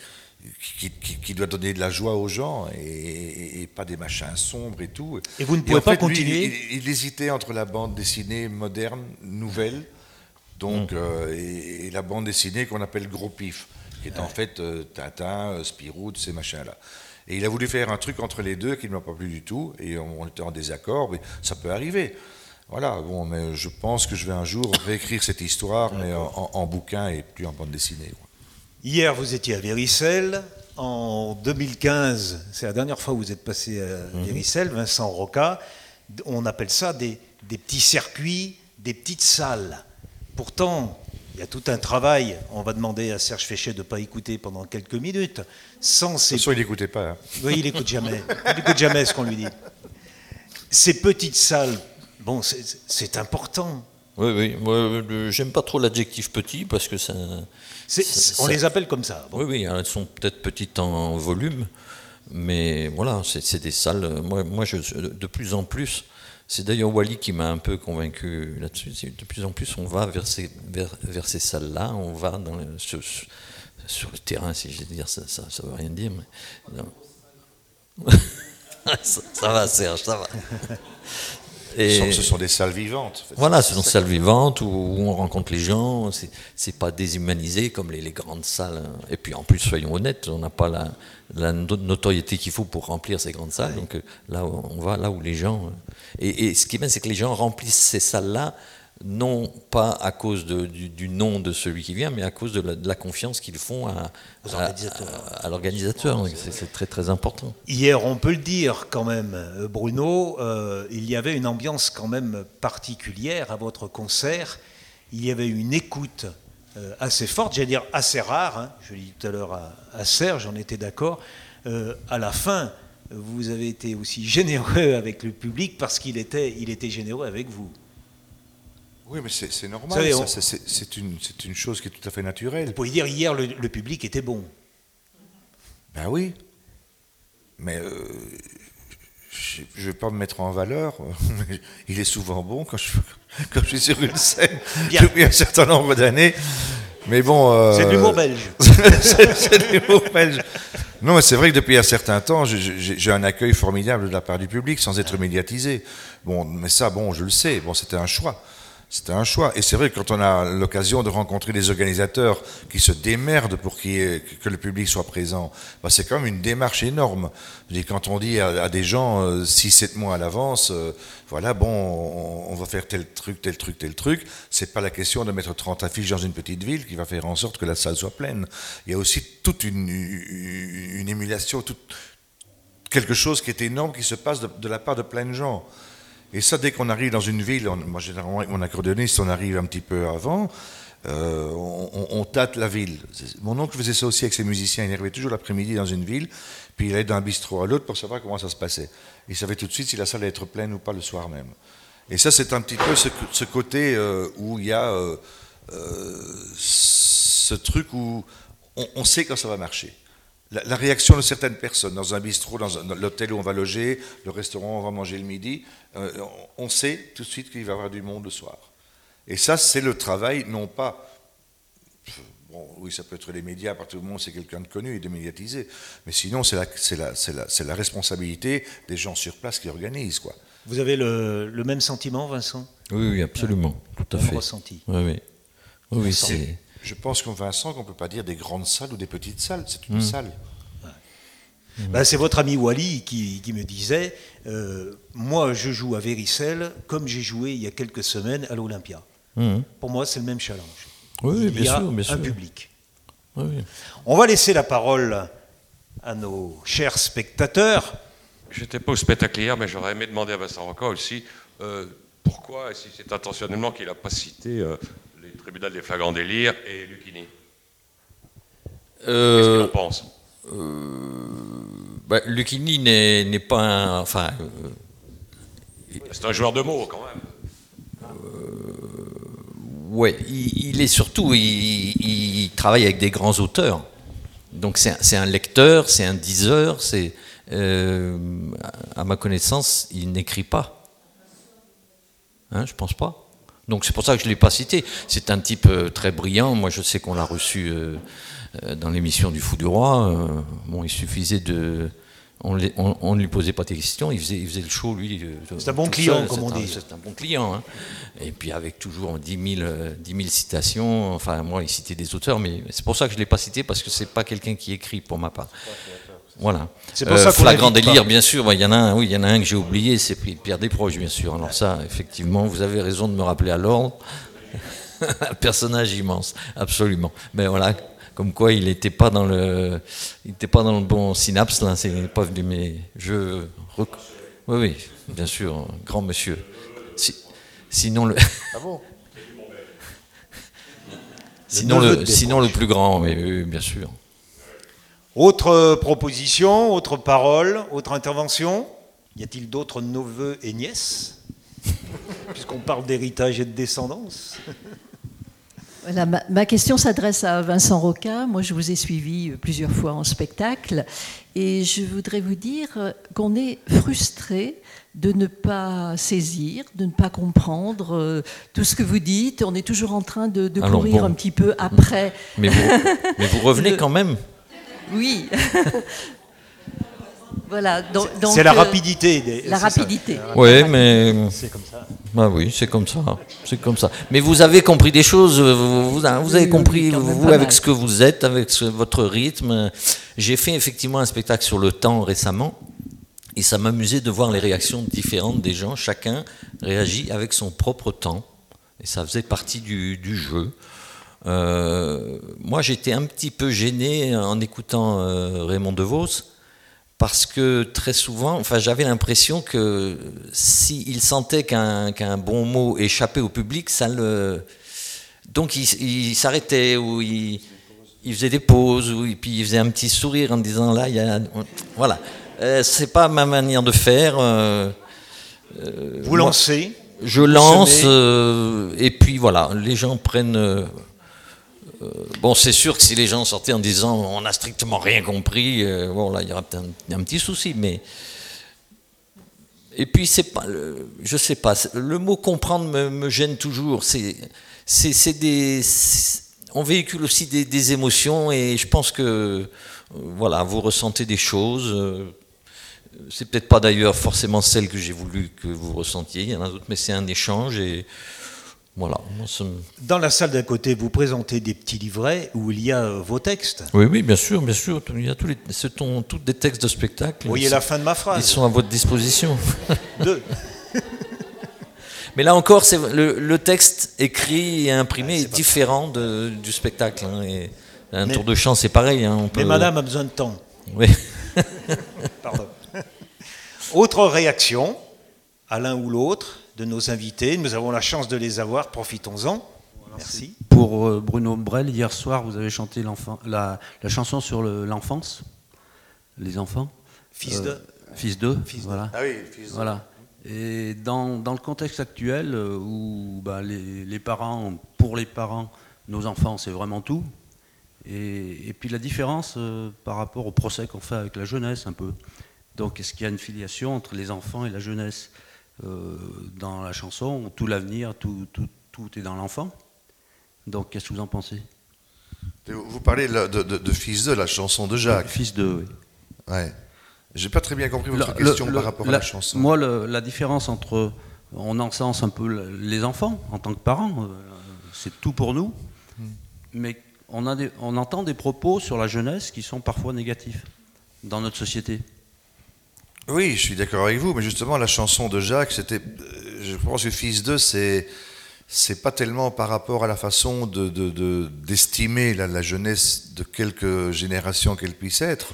qui, qui- qui doit donner de la joie aux gens et, et- et pas des machins sombres et tout. Et vous ne pouvez pas fait, lui, continuer il, il hésitait entre la bande dessinée moderne, nouvelle, donc, Mmh. euh, et, et la bande dessinée qu'on appelle Gros Pif, qui est en fait euh, Tintin, euh, Spirou, tous ces machins-là. Et il a voulu faire un truc entre les deux qui ne m'a pas plu du tout, et on, était en désaccord, mais ça peut arriver. Voilà, bon, mais je pense que je vais un jour réécrire cette histoire, mais en, bouquin et plus en bande dessinée. quoi. Hier, vous étiez à Véricelle. En 2015, c'est la dernière fois où vous êtes passé à Véricelle, Vincent Roca. On appelle ça des, des petits circuits, des petites salles. Pourtant, il y a tout un travail. On va demander à Serge Féchet de ne pas écouter pendant quelques minutes. Sans De toute façon, il n'écoutait pas. hein. oui, il n'écoute jamais. Il n'écoute jamais ce qu'on lui dit. Ces petites salles, bon, c'est important. Oui, oui. Moi, j'aime pas trop l'adjectif petit parce que ça. On ça- les appelle comme ça. Bon. Oui, oui, elles sont peut-être petites en volume, mais voilà, c'est des salles. Moi, moi je, de plus en plus, c'est d'ailleurs Wally qui m'a un peu convaincu là-dessus. De plus en plus, on va vers ces, vers, vers ces salles-là, on va dans le- sur, le terrain, si je vais dire ça, ça veut rien dire. Mais, ça va, Serge, ça va. Ce Et- sont- Ce sont des salles vivantes. en fait. voilà, ce sont des salles vivantes où, où on rencontre les gens. C'est, pas déshumanisé comme les, les grandes salles. Et puis en plus, soyons honnêtes, on n'a pas la, la no- notoriété qu'il faut pour remplir ces grandes salles. Donc euh, là, on va là où les gens. euh, Et, et ce qui est bien, c'est que les gens remplissent ces salles-là, non pas à cause de- du, du nom de celui qui vient, mais à cause de la, de la confiance qu'ils font à, l'organisateur. C'est, très très important. Hier, on peut le dire quand même, euh, Bruno, euh, il y avait une ambiance quand même particulière à votre concert. Il y avait une écoute euh, assez forte, j'allais dire assez rare. hein. Je l'ai dit tout à l'heure à, à Serge, on était d'accord. Euh, à la fin, vous avez été aussi généreux avec le public parce qu'il était, il était généreux avec vous. Oui, mais c'est normal. on- c'est- une, chose qui est tout à fait naturelle. Vous pouvez dire hier, le, le public était bon. Ben oui. Mais euh, je ne vais pas me mettre en valeur. mais Il est souvent bon quand je, quand je suis sur une scène Bien. depuis un certain nombre d'années. Mais bon. euh, C'est de l'humour belge. c'est de l'humour belge. Non, mais c'est vrai que depuis un certain temps, j'ai un accueil formidable de la part du public sans être médiatisé. Bon, mais ça, bon, je le sais. Bon, c'était un choix. C'était un choix. Et c'est vrai que quand on a l'occasion de rencontrer des organisateurs qui se démerdent pour que le public soit présent, bah, c'est quand même une démarche énorme. Quand on dit à, des gens 6-7 mois à l'avance, euh, voilà, bon, on, va faire tel truc, tel truc, tel truc, c'est pas la question de mettre 30 affiches dans une petite ville qui va faire en sorte que la salle soit pleine. Il y a aussi toute une, une émulation, toute, quelque chose qui est énorme qui se passe de, de la part de plein de gens. Et ça, dès qu'on arrive dans une ville, moi généralement avec mon accordéoniste, on arrive un petit peu avant, euh, on, tâte la ville. Mon oncle faisait ça aussi avec ses musiciens, il arrivait toujours l'après-midi dans une ville, puis il allait d'un bistrot à l'autre pour savoir comment ça se passait. Il savait tout de suite si la salle allait être pleine ou pas le soir même. Et ça, c'est un petit peu ce, côté euh, où il y a euh, ce truc où on sait quand ça va marcher. La, la réaction de certaines personnes dans un bistrot, dans, l'hôtel où on va loger, le restaurant où on va manger le midi, euh, on, sait tout de suite qu'il va y avoir du monde le soir. Et ça, c'est le travail, non pas. Bon, oui, ça peut être les médias, à partir du moment où c'est quelqu'un de connu et de médiatisé. Mais sinon, c'est la, c'est la, c'est la, c'est la responsabilité des gens sur place qui organisent. Quoi. Vous avez le, le même sentiment, Vincent? Oui, oui, absolument, tout à Même fait. ressenti. Oui, oui. Oui, oui, c'est. Je pense qu'en Vincent, qu'on ne peut pas dire des grandes salles ou des petites salles. C'est Hmm. une salle. Ben, c'est votre ami Wally qui, qui me disait euh, Moi, je joue à Véricelle comme j'ai joué il y a quelques semaines à l'Olympia. Mhm. Pour moi, c'est le même challenge. Oui, il bien y a sûr, bien un sûr. public. Oui. On va laisser la parole à nos chers spectateurs. J'étais pas au spectacle hier, mais j'aurais aimé demander à Vincent Roca aussi euh, pourquoi, et si c'est intentionnellement qu'il n'a pas cité euh, les tribunaux des flagrants délires et Lucchini. Qu'est-ce qu'il Euh, en pense? Bah, Lucchini n'est n'est pas un. Enfin, euh, C'est un joueur de mots quand même. ouais, il, il est surtout. Il, il travaille avec des grands auteurs. Donc c'est un, c'est un lecteur, c'est un diseur, c'est. euh, à ma connaissance, il n'écrit pas. Hein, je pense pas. Donc c'est pour ça que je ne l'ai pas cité. C'est un type euh, très brillant. Moi, je sais qu'on l'a reçu euh, euh, dans l'émission du Fou du Roi. Euh, bon, il suffisait de. On ne on, on ne lui posait pas de questions, il faisait, il faisait le show, lui. C'est un bon client, seul. comme on dit. C'est un bon client. hein. Et puis avec toujours 10 000, euh, 10 000 citations. Enfin, moi, il citait des auteurs, mais c'est pour ça que je ne l'ai pas cité, parce que c'est pas quelqu'un qui écrit pour ma part. Voilà. C'est pour ça qu'on Flagrant délire, pas. bien sûr. Il y en a un, oui, il y en a un que j'ai oublié, c'est Pierre Desproges, bien sûr. Alors ça, effectivement, vous avez raison de me rappeler à l'ordre. un personnage immense, absolument. Mais voilà, comme quoi il n'était pas dans le, il était pas dans le bon synapse là. C'est pas venu, mais je, rec- oui, oui, bien sûr, grand monsieur. Si- sinon le, Ah bon? Sinon le, de sinon le plus grand, mais oui, bien sûr. Autre euh, proposition, autre parole, autre intervention? Y a-t-il d'autres neveux et nièces? Puisqu'on parle d'héritage et de descendance. Voilà, ma, question s'adresse à Vincent Roca. Moi, je vous ai suivi plusieurs fois en spectacle et je voudrais vous dire qu'on est frustré de ne pas saisir, de ne pas comprendre euh, tout ce que vous dites. On est toujours en train de, courir un petit peu après. Mais vous, revenez quand même. Oui. Voilà, c'est la euh, rapidité. Des, la rapidité. Oui, mais c'est comme ça. Bah oui, c'est comme ça, c'est comme ça. Mais vous avez compris des choses. Vous, avez compris vous avec ce que vous êtes, avec votre rythme. J'ai fait effectivement un spectacle sur le temps récemment, et ça m'amusait de voir les réactions différentes des gens. Chacun réagit avec son propre temps, et ça faisait partie du, jeu. Euh, moi, j'étais un petit peu gêné en écoutant euh, Raymond DeVos parce que très souvent, enfin, j'avais l'impression que s'il sentait qu'un bon mot échappait au public, ça le. Donc il, s'arrêtait ou il, faisait des pauses ou et puis il faisait un petit sourire en disant là, il y a. Voilà. Euh, c'est pas ma manière de faire. Euh, vous lancez Je lance et puis voilà, les gens prennent bon, c'est sûr que si les gens sortaient en disant on n'a strictement rien compris, euh, bon là il y aura peut-être un, petit souci, mais et puis c'est pas, je sais pas, le mot comprendre me, gêne toujours. C'est, c'est, des, on véhicule aussi des, émotions et je pense que euh, voilà, vous ressentez des choses. c'est peut-être pas d'ailleurs forcément celle que j'ai voulu que vous ressentiez. Il y en a d'autres, mais c'est un échange et voilà. Dans la salle d'à côté, vous présentez des petits livrets où il y a euh, vos textes. Oui, oui, bien sûr, bien sûr. Il y a tous, les, ce sont tous des textes de spectacle. Vous voyez la fin de ma phrase. Ils sont à votre disposition. Deux. Mais là encore, le, le, texte écrit et imprimé ah, est, différent du spectacle. Hein, et un tour de chant, c'est pareil. Hein, Mais madame a besoin de temps. Oui. Pardon. Autre réaction, à l'un ou l'autre de nos invités. Nous avons la chance de les avoir, profitons-en. Merci. Pour euh, Bruno Brel, hier soir, vous avez chanté la, la chanson sur l'enfance, les enfants. Fils euh, de Fils de, voilà. Ah oui, fils de. Voilà. Et dans, dans, le contexte actuel euh, où bah, les, les, parents, pour les parents, nos enfants, c'est vraiment tout. Et, et, puis la différence par rapport au procès qu'on fait avec la jeunesse, un peu. Donc, est-ce qu'il y a une filiation entre les enfants et la jeunesse? euh, dans la chanson, tout l'avenir, tout, tout, tout, est dans l'enfant. Donc, qu'est-ce que vous en pensez? Vous parlez de, de, Fils de, la chanson de Jacques. Fils de, oui. Ouais. J'ai pas très bien compris votre question par rapport à la chanson. Moi, la différence entre. On encense un peu les enfants en tant que parents, euh, c'est tout pour nous, hmm. mais on, a on entend des propos sur la jeunesse qui sont parfois négatifs dans notre société. Oui, je suis d'accord avec vous, mais justement, la chanson de Jacques, c'était. Euh, je pense que Fils d'eux, c'est. C'est pas tellement par rapport à la façon d'estimer de, de, la, jeunesse de quelques générations qu'elle puisse être.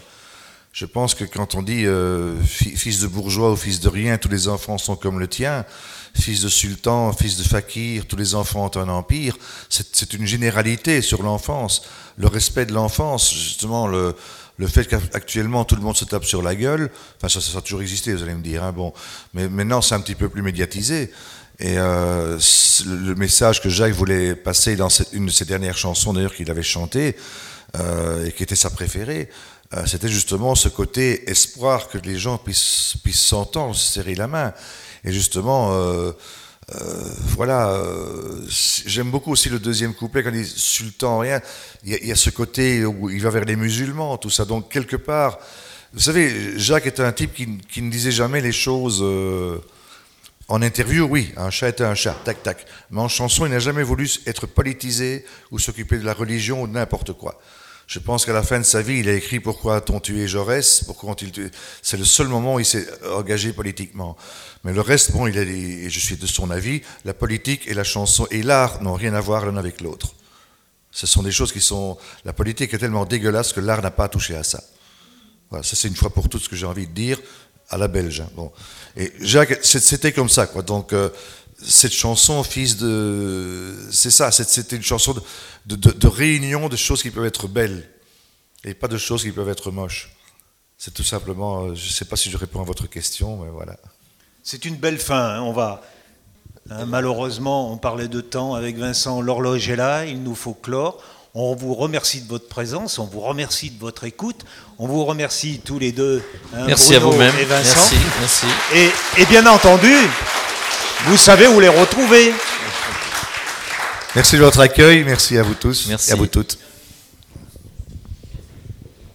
Je pense que quand on dit euh, fils de bourgeois ou fils de rien, tous les enfants sont comme le tien, fils de sultan, fils de fakir, tous les enfants ont un empire, c'est une généralité sur l'enfance. Le respect de l'enfance, justement, le, le fait qu'actuellement tout le monde se tape sur la gueule, enfin ça, ça a toujours existé, vous allez me dire, hein, bon, mais maintenant c'est un petit peu plus médiatisé. Et euh, le message que Jacques voulait passer dans une de ses dernières chansons, d'ailleurs qu'il avait chanté, euh, et qui était sa préférée, euh, c'était justement ce côté espoir que les gens puissent s'entendre, se serrer la main. Et justement, euh, voilà, euh, j'aime beaucoup aussi le deuxième couplet quand il dit sultan rien. Il y, a, ce côté où il va vers les musulmans, tout ça. Donc quelque part, vous savez, Jacques était un type qui, ne disait jamais les choses euh, en interview. Oui, un chat était un chat, tac tac. Mais en chanson, il n'a jamais voulu être politisé ou s'occuper de la religion ou de n'importe quoi. Je pense qu'à la fin de sa vie, il a écrit Pourquoi a-t-on tué Jaurès? Pourquoi tué? C'est le seul moment où il s'est engagé politiquement. Mais le reste, bon, il a, et je suis de son avis, la politique et la chanson et l'art n'ont rien à voir l'un avec l'autre. Ce sont des choses qui sont. La politique est tellement dégueulasse que l'art n'a pas touché à ça. Voilà, ça c'est une fois pour toutes ce que j'ai envie de dire à la belge. Hein. Bon. Et Jacques, c'était comme ça, quoi. Donc, euh, cette chanson, fils de. C'est ça, c'était une chanson de, réunion de choses qui peuvent être belles et pas de choses qui peuvent être moches. C'est tout simplement. Euh, je ne sais pas si je réponds à votre question, mais voilà. C'est une belle fin, hein, on va. Hein, malheureusement, on parlait de temps avec Vincent, l'horloge est là, il nous faut clore. On vous remercie de votre présence, on vous remercie de votre écoute, on vous remercie tous les deux. Hein, merci à vous-même. Merci, merci. Et bien entendu, vous savez où les retrouver. Merci de votre accueil, merci à vous tous merci. à vous toutes.